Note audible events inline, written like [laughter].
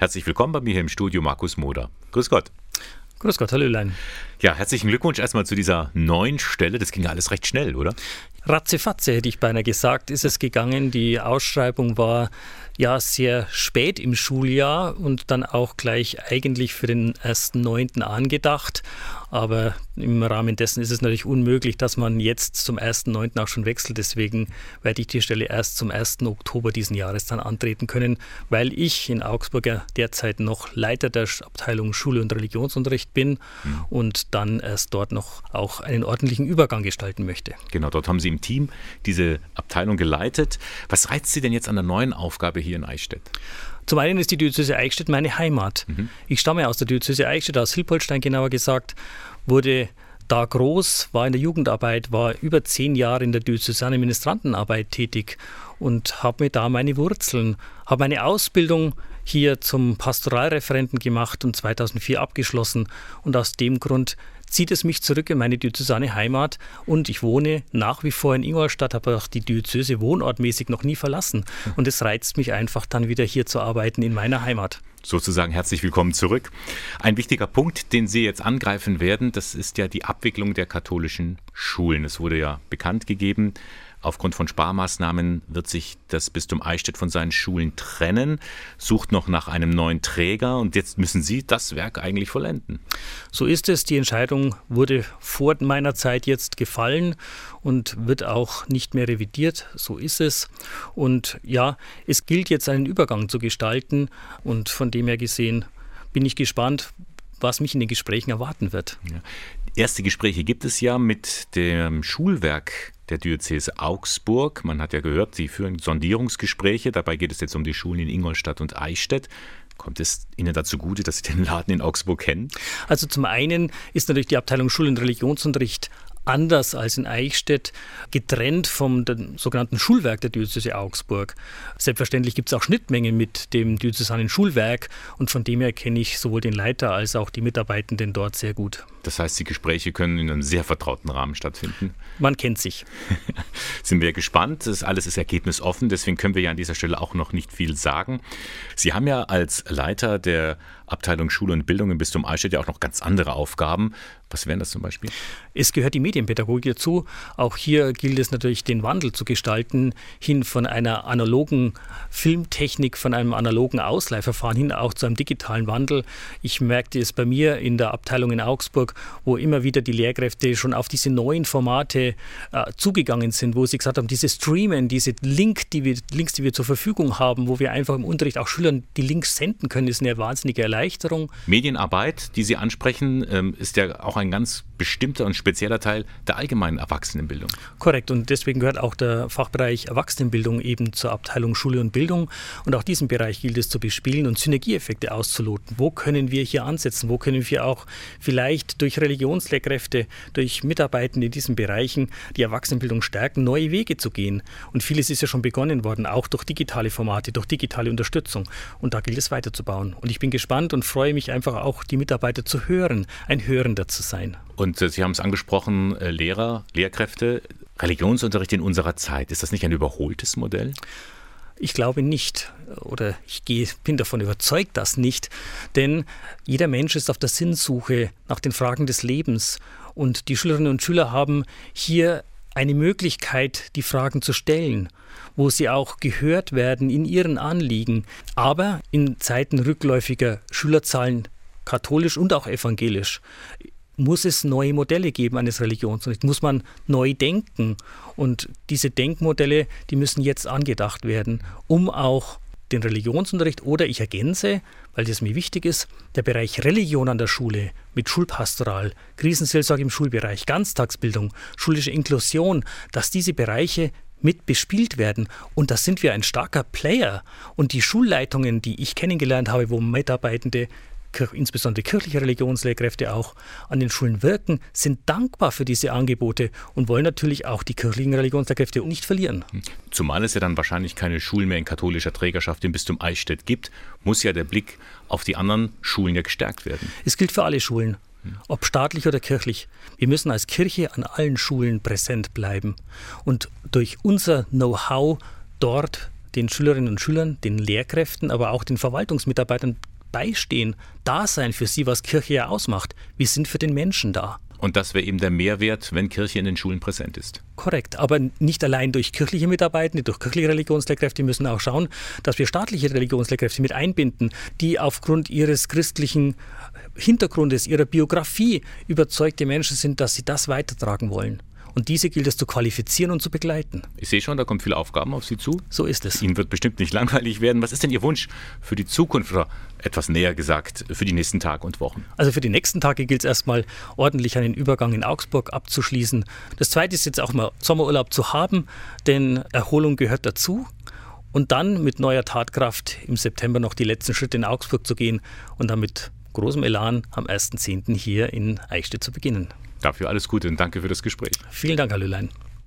Herzlich willkommen bei mir hier im Studio, Markus Moder. Grüß Gott. Grüß Gott, Hallölein. Ja, herzlichen Glückwunsch erstmal zu dieser neuen Stelle. Das ging ja alles recht schnell, oder? Ratzefatze hätte ich beinahe gesagt, ist es gegangen. Die Ausschreibung war ja sehr spät im Schuljahr und dann auch gleich eigentlich für den ersten Neunten angedacht. Aber im Rahmen dessen ist es natürlich unmöglich, dass man jetzt zum 1.9. auch schon wechselt. Deswegen werde ich die Stelle erst zum 1. Oktober diesen Jahres dann antreten können, weil ich in Augsburg ja derzeit noch Leiter der Abteilung Schule und Religionsunterricht bin mhm. und dann erst dort noch auch einen ordentlichen Übergang gestalten möchte. Genau, dort haben Sie im Team diese Abteilung geleitet. Was reizt Sie denn jetzt an der neuen Aufgabe hier in Eichstätt? Zum einen ist die Diözese Eichstätt meine Heimat. Mhm. Ich stamme aus der Diözese Eichstätt, aus Hilpolstein genauer gesagt, wurde da groß, war in der Jugendarbeit, war über zehn Jahre in der diözesane Ministrantenarbeit tätig und habe mir da meine Wurzeln, habe meine Ausbildung hier zum Pastoralreferenten gemacht und 2004 abgeschlossen und aus dem Grund zieht es mich zurück in meine diözesane Heimat und ich wohne nach wie vor in Ingolstadt, habe auch die Diözese wohnortmäßig noch nie verlassen und es reizt mich einfach dann wieder hier zu arbeiten in meiner Heimat. Sozusagen herzlich willkommen zurück. Ein wichtiger Punkt, den Sie jetzt angreifen werden, das ist ja die Abwicklung der katholischen Schulen. Es wurde ja bekannt gegeben, Aufgrund von Sparmaßnahmen wird sich das Bistum Eichstätt von seinen Schulen trennen, sucht noch nach einem neuen Träger und jetzt müssen Sie das Werk eigentlich vollenden. So ist es. Die Entscheidung wurde vor meiner Zeit jetzt gefallen und wird auch nicht mehr revidiert. So ist es. Und ja, es gilt jetzt einen Übergang zu gestalten und von dem her gesehen bin ich gespannt, was mich in den Gesprächen erwarten wird. Ja. Erste Gespräche gibt es ja mit dem Schulwerk der Diözese Augsburg. Man hat ja gehört, Sie führen Sondierungsgespräche. Dabei geht es jetzt um die Schulen in Ingolstadt und Eichstätt. Kommt es Ihnen dazu gute, dass Sie den Laden in Augsburg kennen? Also zum einen ist natürlich die Abteilung Schul- und Religionsunterricht anders als in Eichstätt getrennt vom sogenannten Schulwerk der Diözese Augsburg. Selbstverständlich gibt es auch Schnittmengen mit dem diözesanen Schulwerk und von dem her kenne ich sowohl den Leiter als auch die Mitarbeitenden dort sehr gut. Das heißt, die Gespräche können in einem sehr vertrauten Rahmen stattfinden. Man kennt sich. [laughs] Sind wir gespannt. Das alles ist ergebnisoffen, deswegen können wir ja an dieser Stelle auch noch nicht viel sagen. Sie haben ja als Leiter der Abteilung Schule und Bildung im Bistum Eichstätt ja auch noch ganz andere Aufgaben. Was wären das zum Beispiel? Es gehört die Medienpädagogik dazu. Auch hier gilt es natürlich, den Wandel zu gestalten, hin von einer analogen Filmtechnik, von einem analogen Ausleihverfahren hin auch zu einem digitalen Wandel. Ich merkte es bei mir in der Abteilung in Augsburg, wo immer wieder die Lehrkräfte schon auf diese neuen Formate äh, zugegangen sind, wo sie gesagt haben, diese Streamen, diese Link, die wir, Links, die wir zur Verfügung haben, wo wir einfach im Unterricht auch Schülern die Links senden können, ist eine wahnsinnige Erleichterung. Medienarbeit, die Sie ansprechen, ähm, ist ja auch ein ganz bestimmter und spezieller Teil der allgemeinen Erwachsenenbildung. Korrekt. Und deswegen gehört auch der Fachbereich Erwachsenenbildung eben zur Abteilung Schule und Bildung. Und auch diesen Bereich gilt es zu bespielen und Synergieeffekte auszuloten. Wo können wir hier ansetzen? Wo können wir auch vielleicht durch Religionslehrkräfte, durch Mitarbeitende in diesen Bereichen die Erwachsenenbildung stärken, neue Wege zu gehen? Und vieles ist ja schon begonnen worden, auch durch digitale Formate, durch digitale Unterstützung. Und da gilt es weiterzubauen. Und ich bin gespannt und freue mich einfach auch, die Mitarbeiter zu hören, ein Hörender zu sein. Und äh, Sie haben es angesprochen, äh, Lehrer, Lehrkräfte, Religionsunterricht in unserer Zeit. Ist das nicht ein überholtes Modell? Ich glaube nicht oder ich gehe, bin davon überzeugt, dass nicht, denn jeder Mensch ist auf der Sinnsuche nach den Fragen des Lebens und die Schülerinnen und Schüler haben hier eine Möglichkeit, die Fragen zu stellen, wo sie auch gehört werden in ihren Anliegen. Aber in Zeiten rückläufiger Schülerzahlen katholisch und auch evangelisch muss es neue Modelle geben eines Religionsunterrichts, muss man neu denken. Und diese Denkmodelle, die müssen jetzt angedacht werden, um auch den Religionsunterricht oder ich ergänze, weil das mir wichtig ist, der Bereich Religion an der Schule mit Schulpastoral, Krisenseelsorge im Schulbereich, Ganztagsbildung, schulische Inklusion, dass diese Bereiche mit bespielt werden. Und da sind wir ein starker Player. Und die Schulleitungen, die ich kennengelernt habe, wo Mitarbeitende insbesondere kirchliche Religionslehrkräfte auch an den Schulen wirken, sind dankbar für diese Angebote und wollen natürlich auch die kirchlichen Religionslehrkräfte nicht verlieren. Hm. Zumal es ja dann wahrscheinlich keine Schulen mehr in katholischer Trägerschaft im Bistum Eichstätt gibt, muss ja der Blick auf die anderen Schulen ja gestärkt werden. Es gilt für alle Schulen ob staatlich oder kirchlich. Wir müssen als Kirche an allen Schulen präsent bleiben und durch unser Know-how dort den Schülerinnen und Schülern, den Lehrkräften, aber auch den Verwaltungsmitarbeitern beistehen, da sein für sie, was Kirche ja ausmacht. Wir sind für den Menschen da. Und das wäre eben der Mehrwert, wenn Kirche in den Schulen präsent ist. Korrekt, aber nicht allein durch kirchliche Mitarbeitende, durch kirchliche Religionslehrkräfte. Wir müssen auch schauen, dass wir staatliche Religionslehrkräfte mit einbinden, die aufgrund ihres christlichen Hintergrundes, ihrer Biografie überzeugte Menschen sind, dass sie das weitertragen wollen. Und diese gilt es zu qualifizieren und zu begleiten. Ich sehe schon, da kommen viele Aufgaben auf Sie zu. So ist es. Ihnen wird bestimmt nicht langweilig werden. Was ist denn Ihr Wunsch für die Zukunft oder etwas näher gesagt für die nächsten Tage und Wochen? Also für die nächsten Tage gilt es erstmal ordentlich einen Übergang in Augsburg abzuschließen. Das zweite ist jetzt auch mal Sommerurlaub zu haben, denn Erholung gehört dazu. Und dann mit neuer Tatkraft im September noch die letzten Schritte in Augsburg zu gehen und dann mit großem Elan am 1.10. hier in Eichstätt zu beginnen. Dafür alles Gute und danke für das Gespräch. Vielen Dank, Herr Lülein.